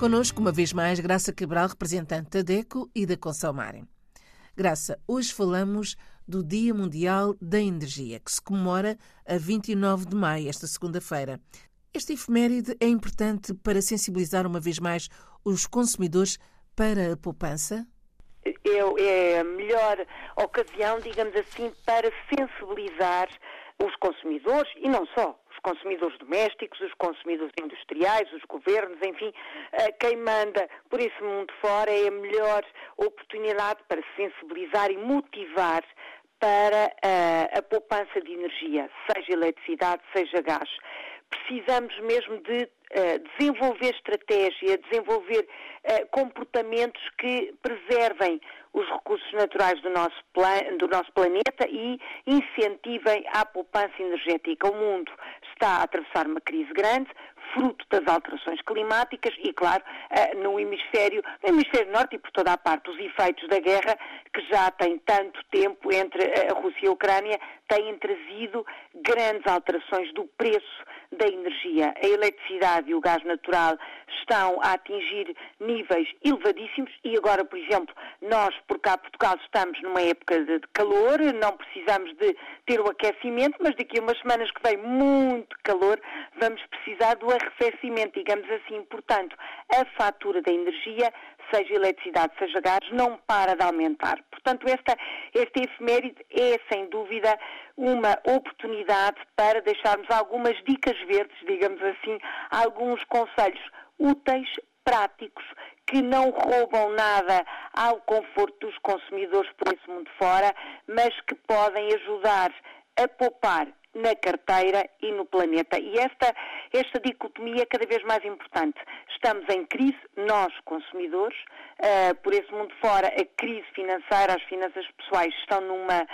Conosco, uma vez mais, Graça Cabral, representante da DECO e da Conselmarem. Graça, hoje falamos do Dia Mundial da Energia, que se comemora a 29 de maio, esta segunda-feira. Este efeméride é importante para sensibilizar uma vez mais os consumidores para a poupança? É, é a melhor ocasião, digamos assim, para sensibilizar os consumidores e não só, consumidores domésticos, os consumidores industriais, os governos, enfim, eh, quem manda por esse mundo fora é a melhor oportunidade para sensibilizar e motivar para a, eh, a poupança de energia, seja eletricidade, seja gás. Precisamos mesmo de desenvolver estratégia, desenvolver uh, comportamentos que preservem os recursos naturais do nosso, do nosso planeta e incentivem a poupança energética. O mundo está a atravessar uma crise grande, fruto das alterações climáticas e, claro, eh, no hemisfério, no hemisfério norte e por toda a parte, os efeitos da guerra que já tem tanto tempo entre a Rússia e a Ucrânia têm trazido grandes alterações do preço da energia. A eletricidade e o gás natural estão a atingir níveis elevadíssimos e agora, por exemplo, nós, por cá Portugal, estamos numa época de calor, não precisamos de ter o aquecimento, mas daqui a umas semanas que vem muito calor, vamos precisar do arrefecimento, digamos assim. Portanto, a fatura da energia, seja eletricidade, seja gás, não para de aumentar. Portanto, esta, este efeméride é, sem dúvida, uma oportunidade para deixarmos algumas dicas verdes, digamos assim, alguns conselhos úteis, práticos, que não roubam nada ao conforto dos consumidores por esse mundo fora, mas que podem ajudar a poupar na carteira e no planeta. E esta, esta dicotomia é cada vez mais importante. Estamos em crise, nós, consumidores, uh, por esse mundo fora, a crise financeira, as finanças pessoais estão numa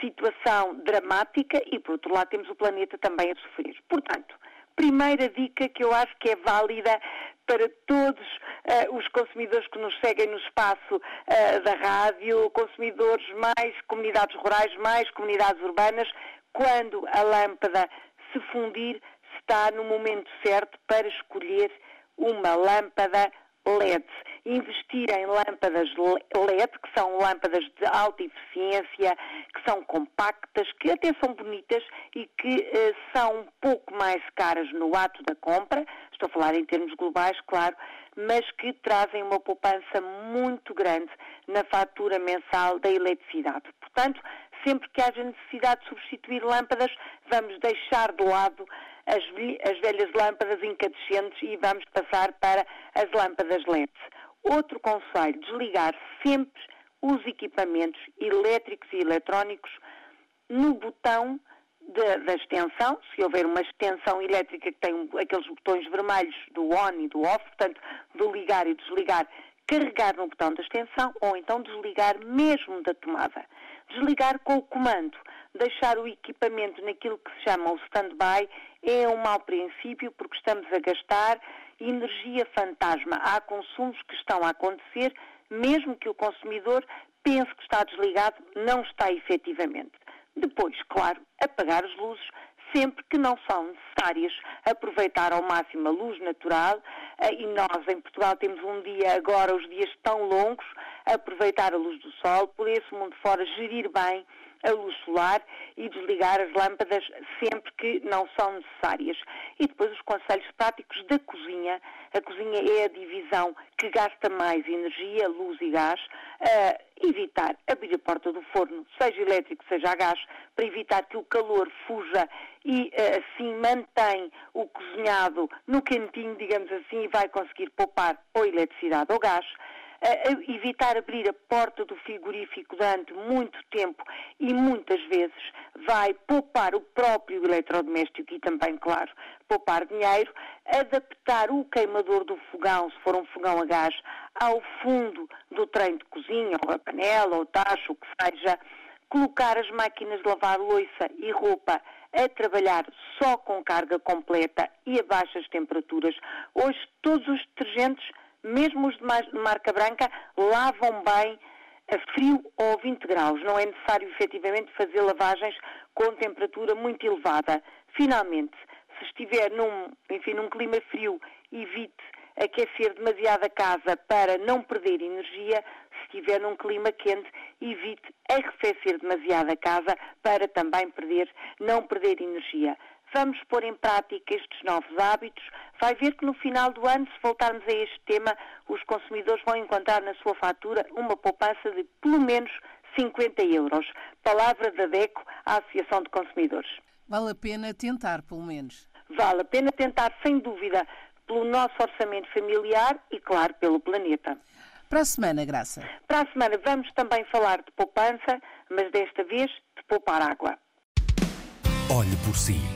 situação dramática e, por outro lado, temos o planeta também a sofrer. Portanto, primeira dica que eu acho que é válida para todos uh, os consumidores que nos seguem no espaço uh, da rádio, consumidores mais comunidades rurais, mais comunidades urbanas, quando a lâmpada se fundir, está no momento certo para escolher uma lâmpada LED. Investir em lâmpadas LED, que são lâmpadas de alta eficiência, que são compactas, que até são bonitas e que eh, são um pouco mais caras no ato da compra, estou a falar em termos globais, claro, mas que trazem uma poupança muito grande na fatura mensal da eletricidade. Portanto, sempre que haja necessidade de substituir lâmpadas, vamos deixar de lado as, as velhas lâmpadas incandescentes e vamos passar para as lâmpadas LED. Outro conselho, desligar sempre os equipamentos elétricos e eletrónicos no botão de, da extensão, se houver uma extensão elétrica que tem aqueles botões vermelhos do on e do off, portanto, do ligar e desligar, carregar no botão da extensão ou então desligar mesmo da tomada. Desligar com o comando, deixar o equipamento naquilo que se chama o stand-by é um mau princípio porque estamos a gastar energia fantasma. Há consumos que estão a acontecer, mesmo que o consumidor pense que está desligado, não está efetivamente. Depois, claro, apagar as luzes sempre que não são necessárias. Aproveitar ao máximo a luz natural eh, e nós em Portugal temos um dia agora, os dias tão longos, aproveitar a luz do sol, por esse mundo fora gerir bem a luz solar e desligar as lâmpadas sempre que não são necessárias. E depois os conselhos práticos da cozinha. A cozinha é a divisão que gasta mais energia, luz e gás. Uh, evitar abrir a porta do forno, seja elétrico, seja a gás, para evitar que o calor fuja e uh, assim mantém o cozinhado no cantinho, digamos assim, e vai conseguir poupar ou eletricidade ou gás evitar abrir a porta do frigorífico durante muito tempo e muitas vezes vai poupar o próprio eletrodoméstico e também, claro, poupar dinheiro, adaptar o queimador do fogão, se for um fogão a gás, ao fundo do trem de cozinha, ou a panela, ou tacho, o que seja, colocar as máquinas de lavar louça e roupa a trabalhar só com carga completa e a baixas temperaturas. Hoje todos os detergentes mesmo os de marca branca, lavam bem a frio ou 20 graus. Não é necessário efetivamente fazer lavagens com temperatura muito elevada. Finalmente, se estiver num, enfim, num clima frio, evite aquecer demasiado a casa para não perder energia. Se estiver num clima quente, evite arrefecer demasiado a casa para também perder, não perder energia. Vamos pôr em prática estes novos hábitos. Vai ver que no final do ano, se voltarmos a este tema, os consumidores vão encontrar na sua fatura uma poupança de pelo menos 50 euros. Palavra da DECO à Associação de Consumidores. Vale a pena tentar, pelo menos. Vale a pena tentar, sem dúvida, pelo nosso orçamento familiar e, claro, pelo planeta. Para a semana, Graça. Para a semana vamos também falar de poupança, mas desta vez de poupar água. Olhe por si.